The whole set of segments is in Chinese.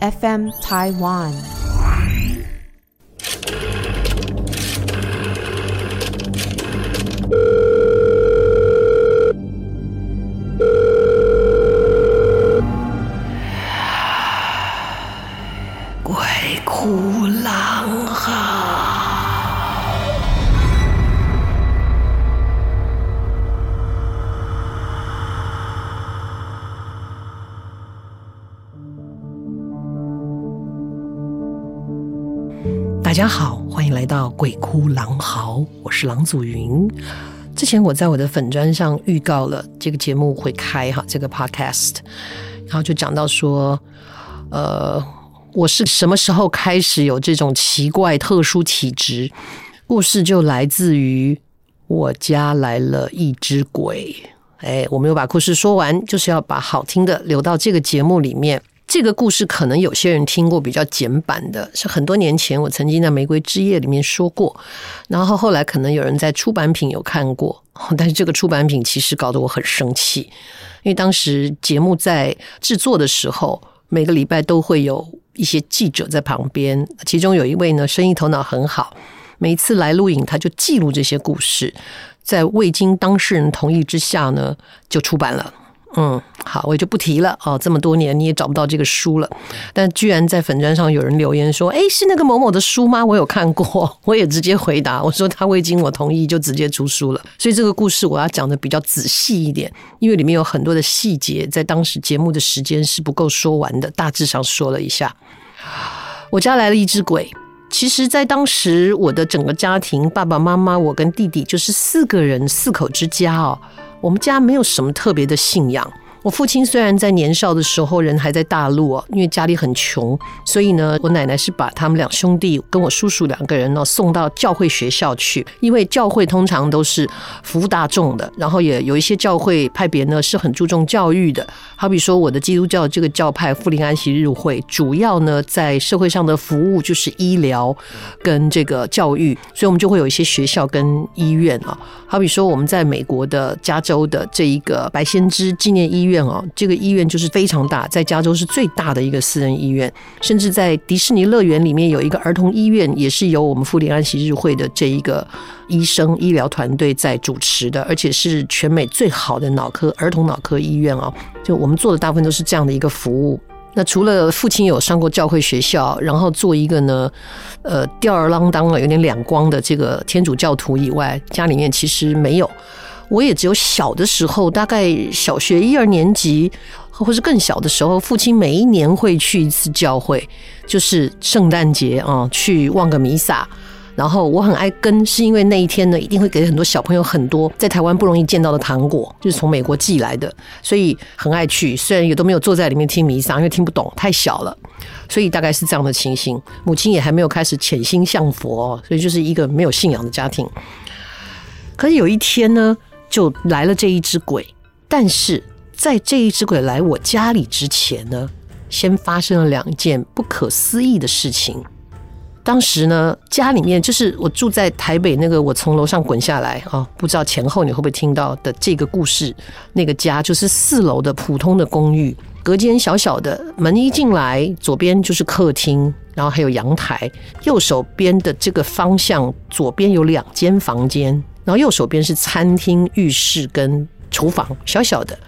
FM Taiwan。鬼哭狼嚎。大家好，欢迎来到《鬼哭狼嚎》，我是郎祖筠。之前我在我的粉专上预告了这个节目会开哈，这个 podcast，然后就讲到说，呃，我是什么时候开始有这种奇怪特殊体质？故事就来自于我家来了一只鬼。哎，我没有把故事说完，就是要把好听的留到这个节目里面。这个故事可能有些人听过，比较简版的，是很多年前我曾经在《玫瑰之夜》里面说过，然后后来可能有人在出版品有看过，但是这个出版品其实搞得我很生气，因为当时节目在制作的时候，每个礼拜都会有一些记者在旁边，其中有一位呢，生意头脑很好，每次来录影他就记录这些故事，在未经当事人同意之下呢，就出版了。嗯，好，我就不提了哦。这么多年你也找不到这个书了，但居然在粉砖上有人留言说：“哎，是那个某某的书吗？”我有看过，我也直接回答我说：“他未经我同意就直接出书了。”所以这个故事我要讲的比较仔细一点，因为里面有很多的细节，在当时节目的时间是不够说完的，大致上说了一下。我家来了一只鬼，其实，在当时我的整个家庭，爸爸妈妈，我跟弟弟，就是四个人，四口之家哦。我们家没有什么特别的信仰。我父亲虽然在年少的时候人还在大陆哦，因为家里很穷，所以呢，我奶奶是把他们两兄弟跟我叔叔两个人呢送到教会学校去。因为教会通常都是服务大众的，然后也有一些教会派别呢是很注重教育的。好比说我的基督教这个教派富临安息日会，主要呢在社会上的服务就是医疗跟这个教育，所以我们就会有一些学校跟医院啊。好比说我们在美国的加州的这一个白先知纪念医院。院哦，这个医院就是非常大，在加州是最大的一个私人医院，甚至在迪士尼乐园里面有一个儿童医院，也是由我们富林安息日会的这一个医生医疗团队在主持的，而且是全美最好的脑科儿童脑科医院哦。就我们做的大部分都是这样的一个服务。那除了父亲有上过教会学校，然后做一个呢，呃，吊儿郎当的有点两光的这个天主教徒以外，家里面其实没有。我也只有小的时候，大概小学一二年级，或是更小的时候，父亲每一年会去一次教会，就是圣诞节啊，去望个弥撒。然后我很爱跟，是因为那一天呢，一定会给很多小朋友很多在台湾不容易见到的糖果，就是从美国寄来的，所以很爱去。虽然也都没有坐在里面听弥撒，因为听不懂，太小了，所以大概是这样的情形。母亲也还没有开始潜心向佛，所以就是一个没有信仰的家庭。可是有一天呢，就来了这一只鬼，但是在这一只鬼来我家里之前呢，先发生了两件不可思议的事情。当时呢，家里面就是我住在台北那个，我从楼上滚下来啊，不知道前后你会不会听到的这个故事。那个家就是四楼的普通的公寓，隔间小小的，门一进来，左边就是客厅，然后还有阳台，右手边的这个方向，左边有两间房间。然后右手边是餐厅、浴室跟厨房，小小的，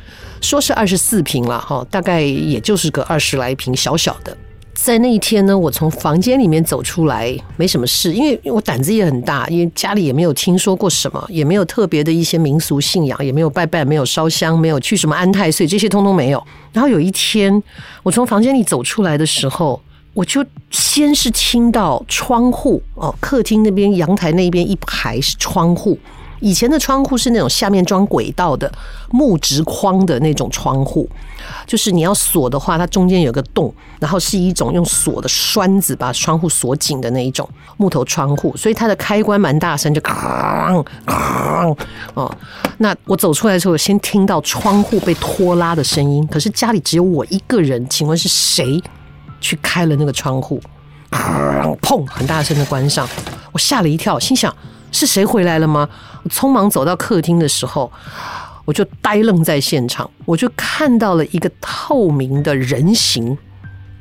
说是二十四平了哈，大概也就是个二十来平，小小的。在那一天呢，我从房间里面走出来，没什么事，因为我胆子也很大，因为家里也没有听说过什么，也没有特别的一些民俗信仰，也没有拜拜，没有烧香，没有去什么安太岁，这些通通没有。然后有一天，我从房间里走出来的时候。我就先是听到窗户哦，客厅那边、阳台那边一排是窗户，以前的窗户是那种下面装轨道的木质框的那种窗户，就是你要锁的话，它中间有个洞，然后是一种用锁的栓子把窗户锁紧的那一种木头窗户，所以它的开关蛮大声，就哐哐哦。那我走出来的时候，先听到窗户被拖拉的声音，可是家里只有我一个人，请问是谁去开了那个窗户？砰！很大声的关上，我吓了一跳，心想是谁回来了吗？我匆忙走到客厅的时候，我就呆愣在现场，我就看到了一个透明的人形，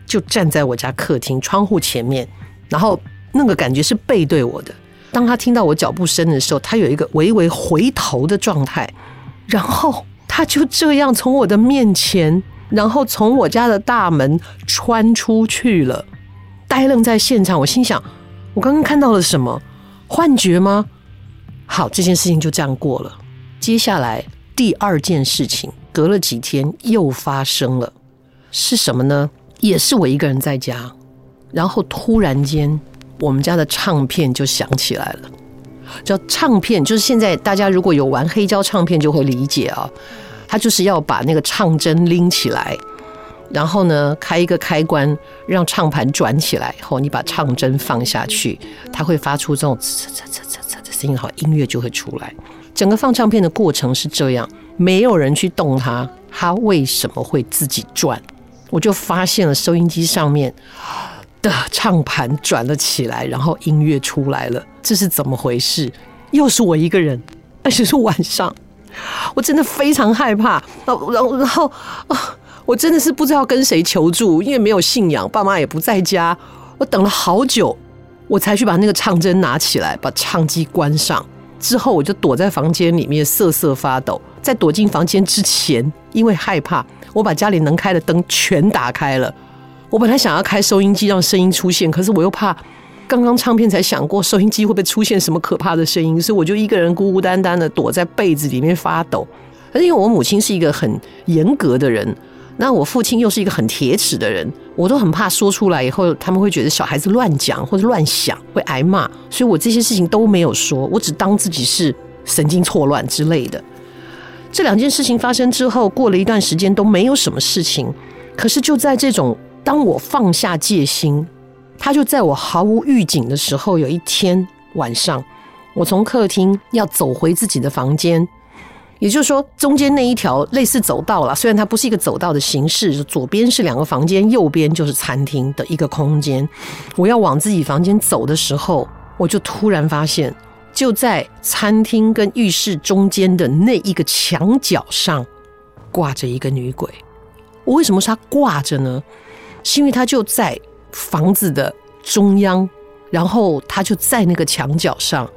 就站在我家客厅窗户前面，然后那个感觉是背对我的。当他听到我脚步声的时候，他有一个微微回头的状态，然后他就这样从我的面前，然后从我家的大门穿出去了。呆愣在现场，我心想：我刚刚看到了什么？幻觉吗？好，这件事情就这样过了。接下来第二件事情，隔了几天又发生了，是什么呢？也是我一个人在家，然后突然间，我们家的唱片就响起来了。叫唱片，就是现在大家如果有玩黑胶唱片，就会理解啊，它就是要把那个唱针拎起来。然后呢，开一个开关，让唱盘转起来以后，你把唱针放下去，它会发出这种呲呲呲呲呲的声音，好，音乐就会出来。整个放唱片的过程是这样，没有人去动它，它为什么会自己转？我就发现了收音机上面的唱盘转了起来，然后音乐出来了，这是怎么回事？又是我一个人，而且是晚上，我真的非常害怕。然后，然后，啊。我真的是不知道跟谁求助，因为没有信仰，爸妈也不在家。我等了好久，我才去把那个唱针拿起来，把唱机关上。之后我就躲在房间里面瑟瑟发抖。在躲进房间之前，因为害怕，我把家里能开的灯全打开了。我本来想要开收音机让声音出现，可是我又怕刚刚唱片才响过，收音机会不会出现什么可怕的声音，所以我就一个人孤孤单单的躲在被子里面发抖。而因为我母亲是一个很严格的人。那我父亲又是一个很铁齿的人，我都很怕说出来以后他们会觉得小孩子乱讲或者乱想会挨骂，所以我这些事情都没有说，我只当自己是神经错乱之类的。这两件事情发生之后，过了一段时间都没有什么事情，可是就在这种当我放下戒心，他就在我毫无预警的时候，有一天晚上，我从客厅要走回自己的房间。也就是说，中间那一条类似走道了，虽然它不是一个走道的形式，左边是两个房间，右边就是餐厅的一个空间。我要往自己房间走的时候，我就突然发现，就在餐厅跟浴室中间的那一个墙角上，挂着一个女鬼。我为什么说她挂着呢？是因为她就在房子的中央，然后他就在那个墙角上，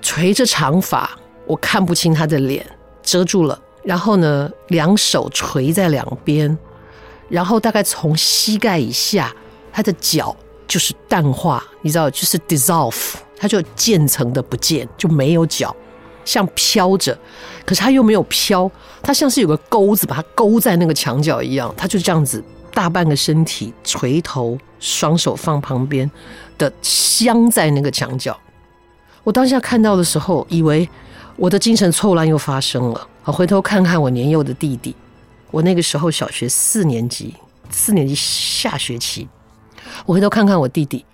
垂着长发，我看不清他的脸。遮住了，然后呢，两手垂在两边，然后大概从膝盖以下，他的脚就是淡化，你知道，就是 dissolve，他就渐层的不见，就没有脚，像飘着，可是它又没有飘，它像是有个钩子把它勾在那个墙角一样，它就这样子大半个身体垂头，双手放旁边的镶在那个墙角。我当下看到的时候，以为。我的精神错乱又发生了。我回头看看我年幼的弟弟，我那个时候小学四年级，四年级下学期。我回头看看我弟弟，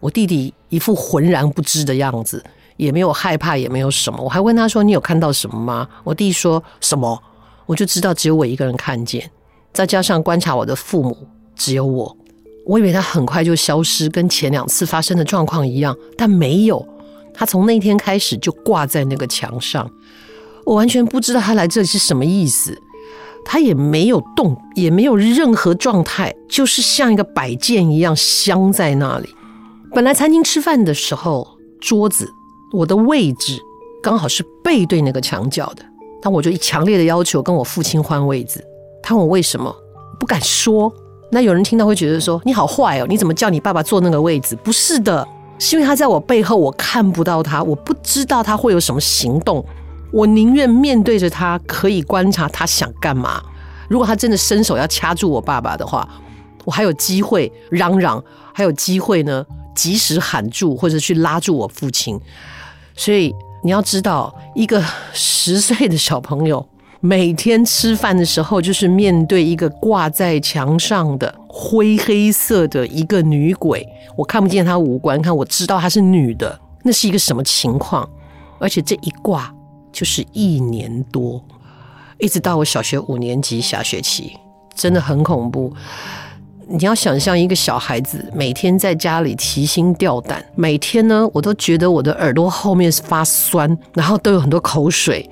我弟弟一副浑然不知的样子，也没有害怕，也没有什么。我还问他说：“你有看到什么吗？”我弟弟说什么？我就知道只有我一个人看见，再加上观察我的父母，只有我。我以为他很快就消失，跟前两次发生的状况一样，但没有。他从那天开始就挂在那个墙上，我完全不知道他来这里是什么意思。他也没有动，也没有任何状态，就是像一个摆件一样镶在那里。本来餐厅吃饭的时候，桌子我的位置刚好是背对那个墙角的，但我就强烈的要求跟我父亲换位置。他问我为什么，不敢说。那有人听到会觉得说你好坏哦，你怎么叫你爸爸坐那个位置？不是的。是因为他在我背后，我看不到他，我不知道他会有什么行动。我宁愿面对着他，可以观察他想干嘛。如果他真的伸手要掐住我爸爸的话，我还有机会嚷嚷，还有机会呢，及时喊住或者去拉住我父亲。所以你要知道，一个十岁的小朋友每天吃饭的时候，就是面对一个挂在墙上的灰黑色的一个女鬼。我看不见她五官，看我知道她是女的，那是一个什么情况？而且这一挂就是一年多，一直到我小学五年级下学期，真的很恐怖。你要想象一个小孩子每天在家里提心吊胆，每天呢，我都觉得我的耳朵后面是发酸，然后都有很多口水，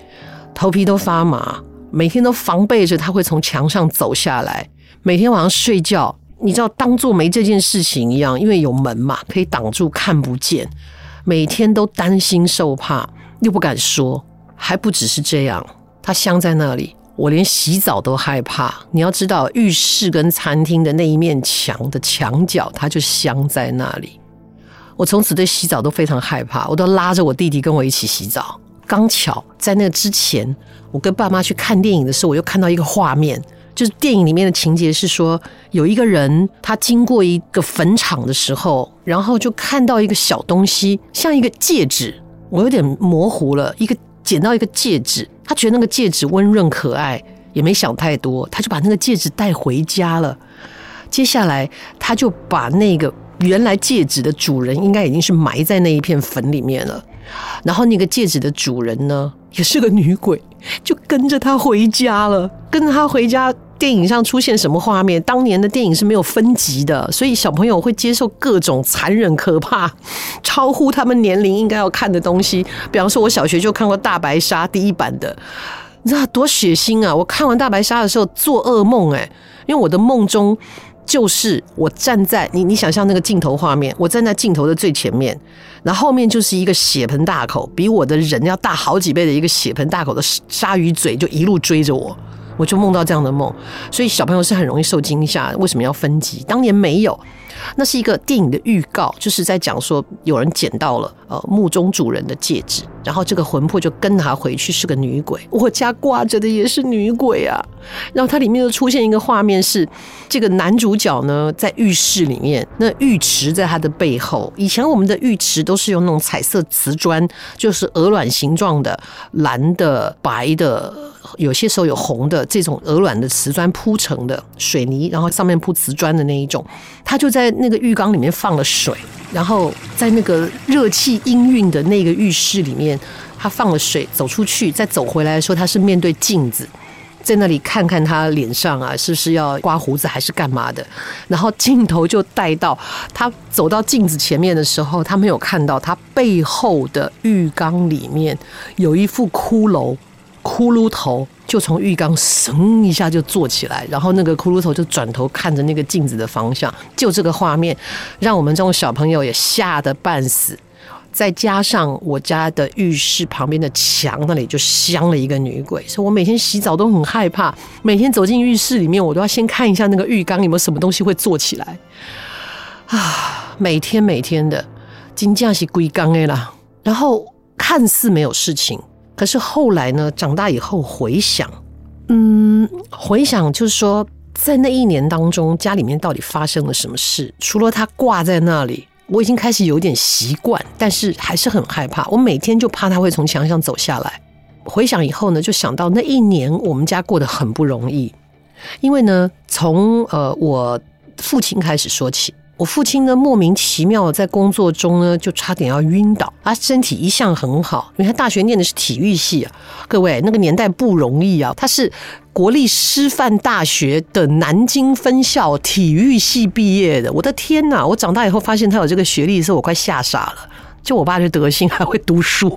头皮都发麻，每天都防备着他会从墙上走下来。每天晚上睡觉，你知道当做没这件事情一样，因为有门嘛，可以挡住看不见。每天都担心受怕，又不敢说，还不只是这样，他镶在那里。我连洗澡都害怕。你要知道，浴室跟餐厅的那一面墙的墙角，它就镶在那里。我从此对洗澡都非常害怕，我都拉着我弟弟跟我一起洗澡。刚巧在那之前，我跟爸妈去看电影的时候，我又看到一个画面，就是电影里面的情节是说，有一个人他经过一个坟场的时候，然后就看到一个小东西，像一个戒指，我有点模糊了，一个捡到一个戒指。他觉得那个戒指温润可爱，也没想太多，他就把那个戒指带回家了。接下来，他就把那个原来戒指的主人，应该已经是埋在那一片坟里面了。然后那个戒指的主人呢，也是个女鬼，就跟着他回家了，跟着他回家。电影上出现什么画面？当年的电影是没有分级的，所以小朋友会接受各种残忍、可怕、超乎他们年龄应该要看的东西。比方说，我小学就看过《大白鲨》第一版的，你知道多血腥啊！我看完《大白鲨》的时候做噩梦，哎，因为我的梦中就是我站在你，你想象那个镜头画面，我站在镜头的最前面，然后后面就是一个血盆大口，比我的人要大好几倍的一个血盆大口的鲨鱼嘴，就一路追着我。我就梦到这样的梦，所以小朋友是很容易受惊吓。为什么要分级？当年没有，那是一个电影的预告，就是在讲说有人捡到了呃墓中主人的戒指，然后这个魂魄就跟他回去，是个女鬼。我家挂着的也是女鬼啊。然后它里面又出现一个画面是这个男主角呢在浴室里面，那浴池在他的背后。以前我们的浴池都是用那种彩色瓷砖，就是鹅卵形状的，蓝的、白的。有些时候有红的这种鹅卵的瓷砖铺成的水泥，然后上面铺瓷砖的那一种，他就在在那个浴缸里面放了水，然后在那个热气氤氲的那个浴室里面，他放了水，走出去再走回来的时候，他是面对镜子，在那里看看他脸上啊是不是要刮胡子还是干嘛的，然后镜头就带到他走到镜子前面的时候，他没有看到他背后的浴缸里面有一副骷髅。骷髅头就从浴缸噌一下就坐起来，然后那个骷髅头就转头看着那个镜子的方向，就这个画面让我们这种小朋友也吓得半死。再加上我家的浴室旁边的墙那里就镶了一个女鬼，所以我每天洗澡都很害怕。每天走进浴室里面，我都要先看一下那个浴缸有没有什么东西会坐起来。啊，每天每天的，金价是龟缸的啦。然后看似没有事情。可是后来呢？长大以后回想，嗯，回想就是说，在那一年当中，家里面到底发生了什么事？除了他挂在那里，我已经开始有点习惯，但是还是很害怕。我每天就怕他会从墙上走下来。回想以后呢，就想到那一年我们家过得很不容易，因为呢，从呃我父亲开始说起。我父亲呢，莫名其妙在工作中呢，就差点要晕倒。他身体一向很好，因为他大学念的是体育系啊。各位，那个年代不容易啊。他是国立师范大学的南京分校体育系毕业的。我的天哪！我长大以后发现他有这个学历的时候，我快吓傻了。就我爸这德行，还会读书，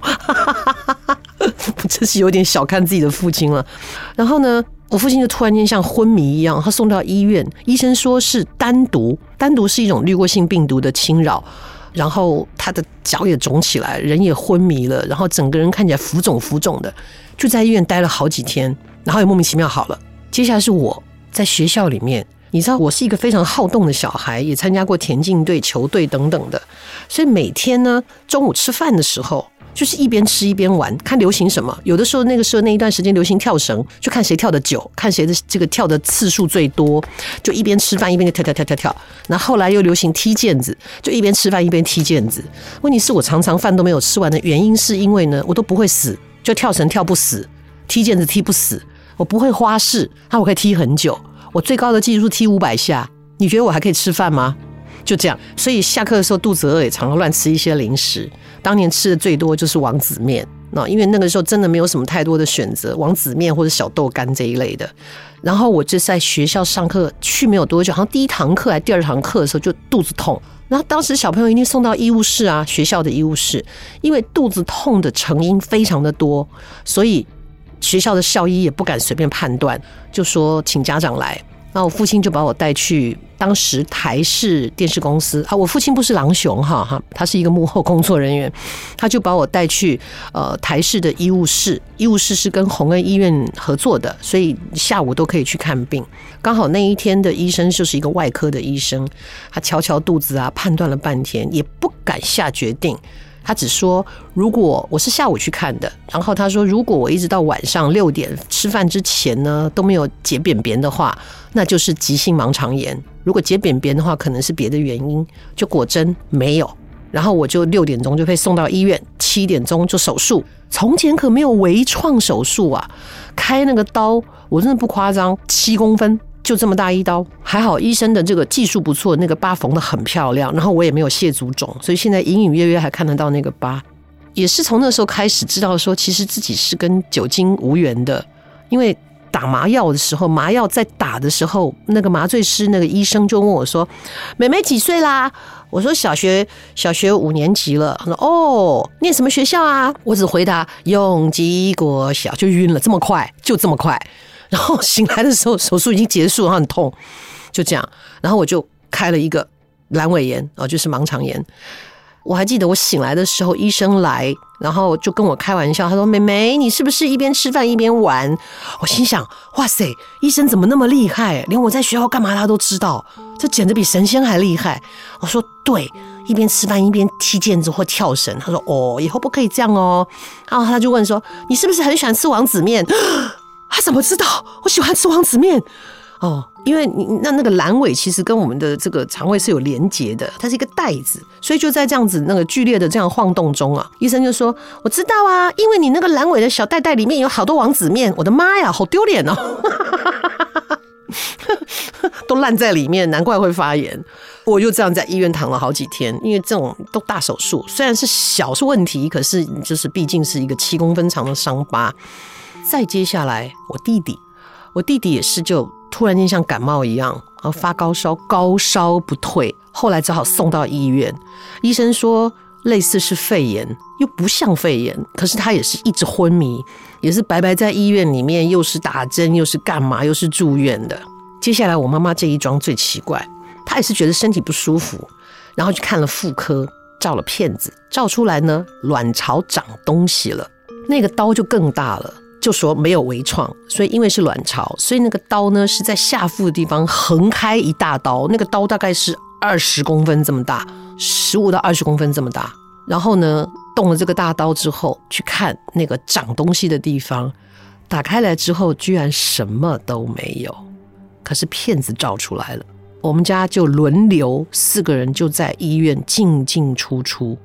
我 真是有点小看自己的父亲了。然后呢，我父亲就突然间像昏迷一样，他送到医院，医生说是丹毒，丹毒是一种滤过性病毒的侵扰，然后他的脚也肿起来，人也昏迷了，然后整个人看起来浮肿浮肿的，就在医院待了好几天，然后也莫名其妙好了。接下来是我在学校里面，你知道我是一个非常好动的小孩，也参加过田径队、球队等等的，所以每天呢中午吃饭的时候。就是一边吃一边玩，看流行什么。有的时候那个时候那一段时间流行跳绳，就看谁跳的久，看谁的这个跳的次数最多，就一边吃饭一边就跳跳跳跳跳。那后来又流行踢毽子，就一边吃饭一边踢毽子。问题是我常常饭都没有吃完的原因，是因为呢，我都不会死，就跳绳跳不死，踢毽子踢不死，我不会花式，那我可以踢很久。我最高的记录是踢五百下，你觉得我还可以吃饭吗？就这样，所以下课的时候肚子饿也常常乱吃一些零食。当年吃的最多就是王子面，那因为那个时候真的没有什么太多的选择，王子面或者小豆干这一类的。然后我就在学校上课去没有多久，好像第一堂课还第二堂课的时候就肚子痛。然后当时小朋友一定送到医务室啊，学校的医务室，因为肚子痛的成因非常的多，所以学校的校医也不敢随便判断，就说请家长来。那我父亲就把我带去当时台视电视公司啊，我父亲不是狼雄哈哈，他是一个幕后工作人员，他就把我带去呃台视的医务室，医务室是跟弘恩医院合作的，所以下午都可以去看病。刚好那一天的医生就是一个外科的医生，他瞧瞧肚子啊，判断了半天也不敢下决定。他只说，如果我是下午去看的，然后他说，如果我一直到晚上六点吃饭之前呢都没有解便便的话，那就是急性盲肠炎。如果解便便的话，可能是别的原因。就果真没有，然后我就六点钟就被送到医院，七点钟就手术。从前可没有微创手术啊，开那个刀，我真的不夸张，七公分。就这么大一刀，还好医生的这个技术不错，那个疤缝得很漂亮，然后我也没有蟹足肿，所以现在隐隐约约还看得到那个疤。也是从那时候开始知道说，其实自己是跟酒精无缘的，因为打麻药的时候，麻药在打的时候，那个麻醉师那个医生就问我说：“妹妹几岁啦？”我说：“小学小学五年级了。”他说：“哦，念什么学校啊？”我只回答：“永吉国小。”就晕了，这么快，就这么快。然后 醒来的时候，手术已经结束，然后很痛，就这样。然后我就开了一个阑尾炎，哦，就是盲肠炎。我还记得我醒来的时候，医生来，然后就跟我开玩笑，他说：“妹妹，你是不是一边吃饭一边玩？”我心想：“哇塞，医生怎么那么厉害？连我在学校干嘛他都知道，这简直比神仙还厉害。”我说：“对，一边吃饭一边踢毽子或跳绳。”他说：“哦，以后不可以这样哦。”然后他就问说：“你是不是很喜欢吃王子面？” 他怎么知道我喜欢吃王子面？哦，因为你那那个阑尾其实跟我们的这个肠胃是有连结的，它是一个袋子，所以就在这样子那个剧烈的这样晃动中啊，医生就说：“我知道啊，因为你那个阑尾的小袋袋里面有好多王子面。”我的妈呀，好丢脸哦，都烂在里面，难怪会发炎。我就这样在医院躺了好几天，因为这种都大手术，虽然是小是问题，可是就是毕竟是一个七公分长的伤疤。再接下来，我弟弟，我弟弟也是，就突然间像感冒一样，然后发高烧，高烧不退，后来只好送到医院。医生说类似是肺炎，又不像肺炎，可是他也是一直昏迷，也是白白在医院里面，又是打针，又是干嘛，又是住院的。接下来我妈妈这一桩最奇怪，她也是觉得身体不舒服，然后去看了妇科，照了片子，照出来呢，卵巢长东西了，那个刀就更大了。就说没有微创，所以因为是卵巢，所以那个刀呢是在下腹的地方横开一大刀，那个刀大概是二十公分这么大，十五到二十公分这么大。然后呢，动了这个大刀之后，去看那个长东西的地方，打开来之后居然什么都没有，可是片子照出来了。我们家就轮流四个人就在医院进进出出。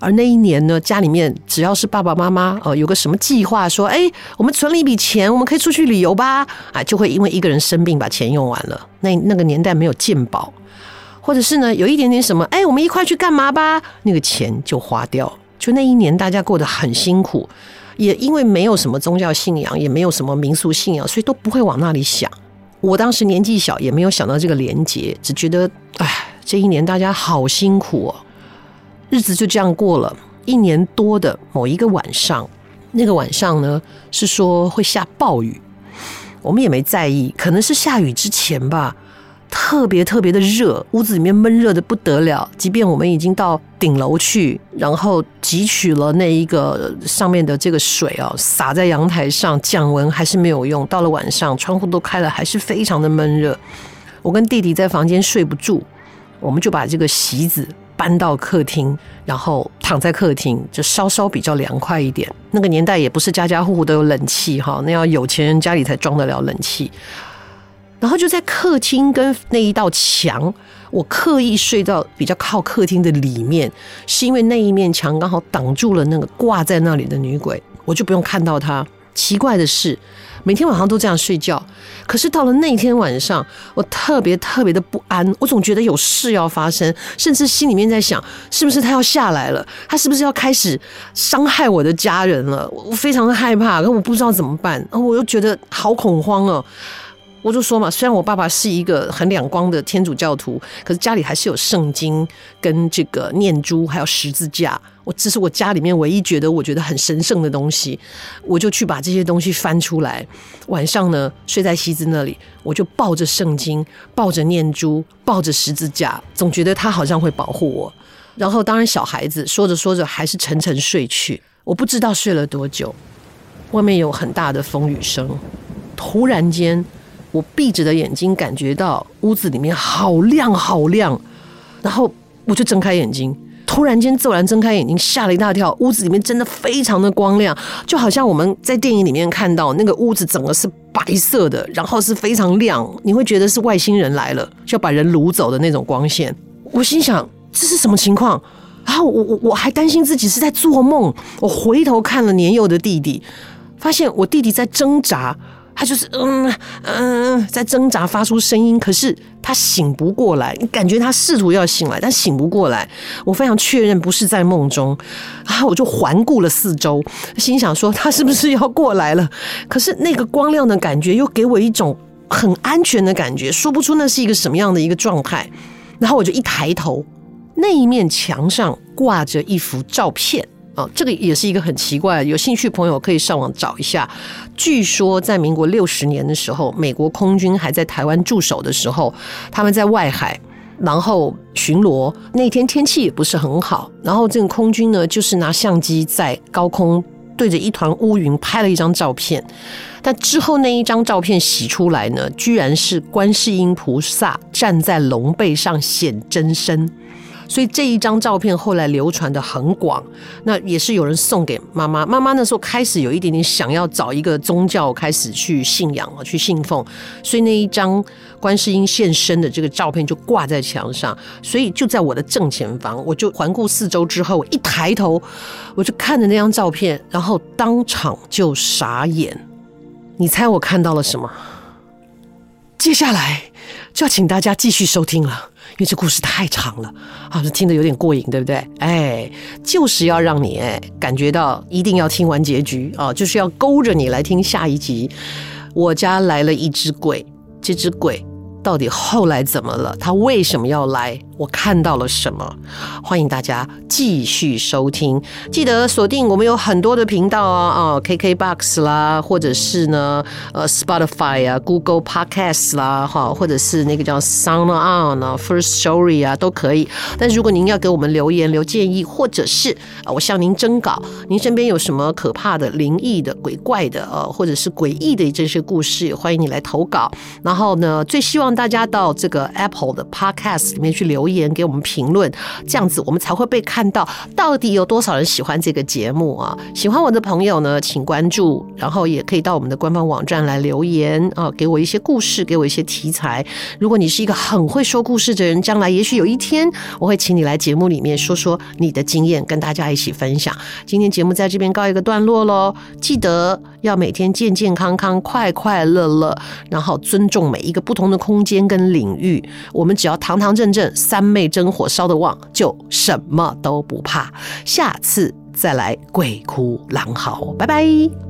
而那一年呢，家里面只要是爸爸妈妈哦，有个什么计划，说，哎，我们存了一笔钱，我们可以出去旅游吧，啊，就会因为一个人生病把钱用完了。那那个年代没有健保，或者是呢，有一点点什么，哎，我们一块去干嘛吧，那个钱就花掉。就那一年，大家过得很辛苦，也因为没有什么宗教信仰，也没有什么民俗信仰，所以都不会往那里想。我当时年纪小，也没有想到这个连结，只觉得，哎，这一年大家好辛苦哦。日子就这样过了一年多的某一个晚上，那个晚上呢，是说会下暴雨，我们也没在意，可能是下雨之前吧，特别特别的热，屋子里面闷热的不得了。即便我们已经到顶楼去，然后汲取了那一个上面的这个水啊，洒在阳台上降温，还是没有用。到了晚上，窗户都开了，还是非常的闷热。我跟弟弟在房间睡不住，我们就把这个席子。搬到客厅，然后躺在客厅，就稍稍比较凉快一点。那个年代也不是家家户户都有冷气哈，那要有钱人家里才装得了冷气。然后就在客厅跟那一道墙，我刻意睡到比较靠客厅的里面，是因为那一面墙刚好挡住了那个挂在那里的女鬼，我就不用看到她。奇怪的是，每天晚上都这样睡觉，可是到了那天晚上，我特别特别的不安，我总觉得有事要发生，甚至心里面在想，是不是他要下来了？他是不是要开始伤害我的家人了？我非常的害怕，可我不知道怎么办，我又觉得好恐慌哦。我就说嘛，虽然我爸爸是一个很两光的天主教徒，可是家里还是有圣经跟这个念珠，还有十字架。这是我家里面唯一觉得我觉得很神圣的东西，我就去把这些东西翻出来。晚上呢，睡在西子那里，我就抱着圣经，抱着念珠，抱着十字架，总觉得他好像会保护我。然后，当然小孩子说着说着还是沉沉睡去。我不知道睡了多久，外面有很大的风雨声，突然间。我闭着的眼睛感觉到屋子里面好亮好亮，然后我就睁开眼睛，突然间骤然睁开眼睛，吓了一大跳。屋子里面真的非常的光亮，就好像我们在电影里面看到那个屋子整个是白色的，然后是非常亮，你会觉得是外星人来了，就要把人掳走的那种光线。我心想这是什么情况？然后我我我还担心自己是在做梦。我回头看了年幼的弟弟，发现我弟弟在挣扎。他就是嗯嗯在挣扎，发出声音，可是他醒不过来。感觉他试图要醒来，但醒不过来。我非常确认不是在梦中，然后我就环顾了四周，心想说他是不是要过来了？可是那个光亮的感觉又给我一种很安全的感觉，说不出那是一个什么样的一个状态。然后我就一抬头，那一面墙上挂着一幅照片。哦，这个也是一个很奇怪，有兴趣朋友可以上网找一下。据说在民国六十年的时候，美国空军还在台湾驻守的时候，他们在外海，然后巡逻。那天天气也不是很好，然后这个空军呢，就是拿相机在高空对着一团乌云拍了一张照片。但之后那一张照片洗出来呢，居然是观世音菩萨站在龙背上显真身。所以这一张照片后来流传的很广，那也是有人送给妈妈。妈妈那时候开始有一点点想要找一个宗教开始去信仰啊，去信奉。所以那一张观世音现身的这个照片就挂在墙上。所以就在我的正前方，我就环顾四周之后，我一抬头，我就看着那张照片，然后当场就傻眼。你猜我看到了什么？接下来就要请大家继续收听了。因为这故事太长了，好像听得有点过瘾，对不对？哎，就是要让你哎感觉到一定要听完结局啊，就是要勾着你来听下一集。我家来了一只鬼，这只鬼。到底后来怎么了？他为什么要来？我看到了什么？欢迎大家继续收听，记得锁定我们有很多的频道啊啊，KKBOX 啦，或者是呢呃 Spotify 啊，Google Podcast 啦哈，或者是那个叫 Sound On 啊，First Story 啊都可以。但如果您要给我们留言留建议，或者是啊我向您征稿，您身边有什么可怕的、灵异的、鬼怪的呃，或者是诡异的这些故事，欢迎你来投稿。然后呢，最希望。大家到这个 Apple 的 Podcast 里面去留言，给我们评论，这样子我们才会被看到。到底有多少人喜欢这个节目啊？喜欢我的朋友呢，请关注，然后也可以到我们的官方网站来留言啊，给我一些故事，给我一些题材。如果你是一个很会说故事的人，将来也许有一天我会请你来节目里面说说你的经验，跟大家一起分享。今天节目在这边告一个段落喽，记得要每天健健康康、快快乐乐，然后尊重每一个不同的空间。跟领域，我们只要堂堂正正，三三昧真火烧得旺，就什么都不怕。下次再来鬼哭狼嚎，拜拜。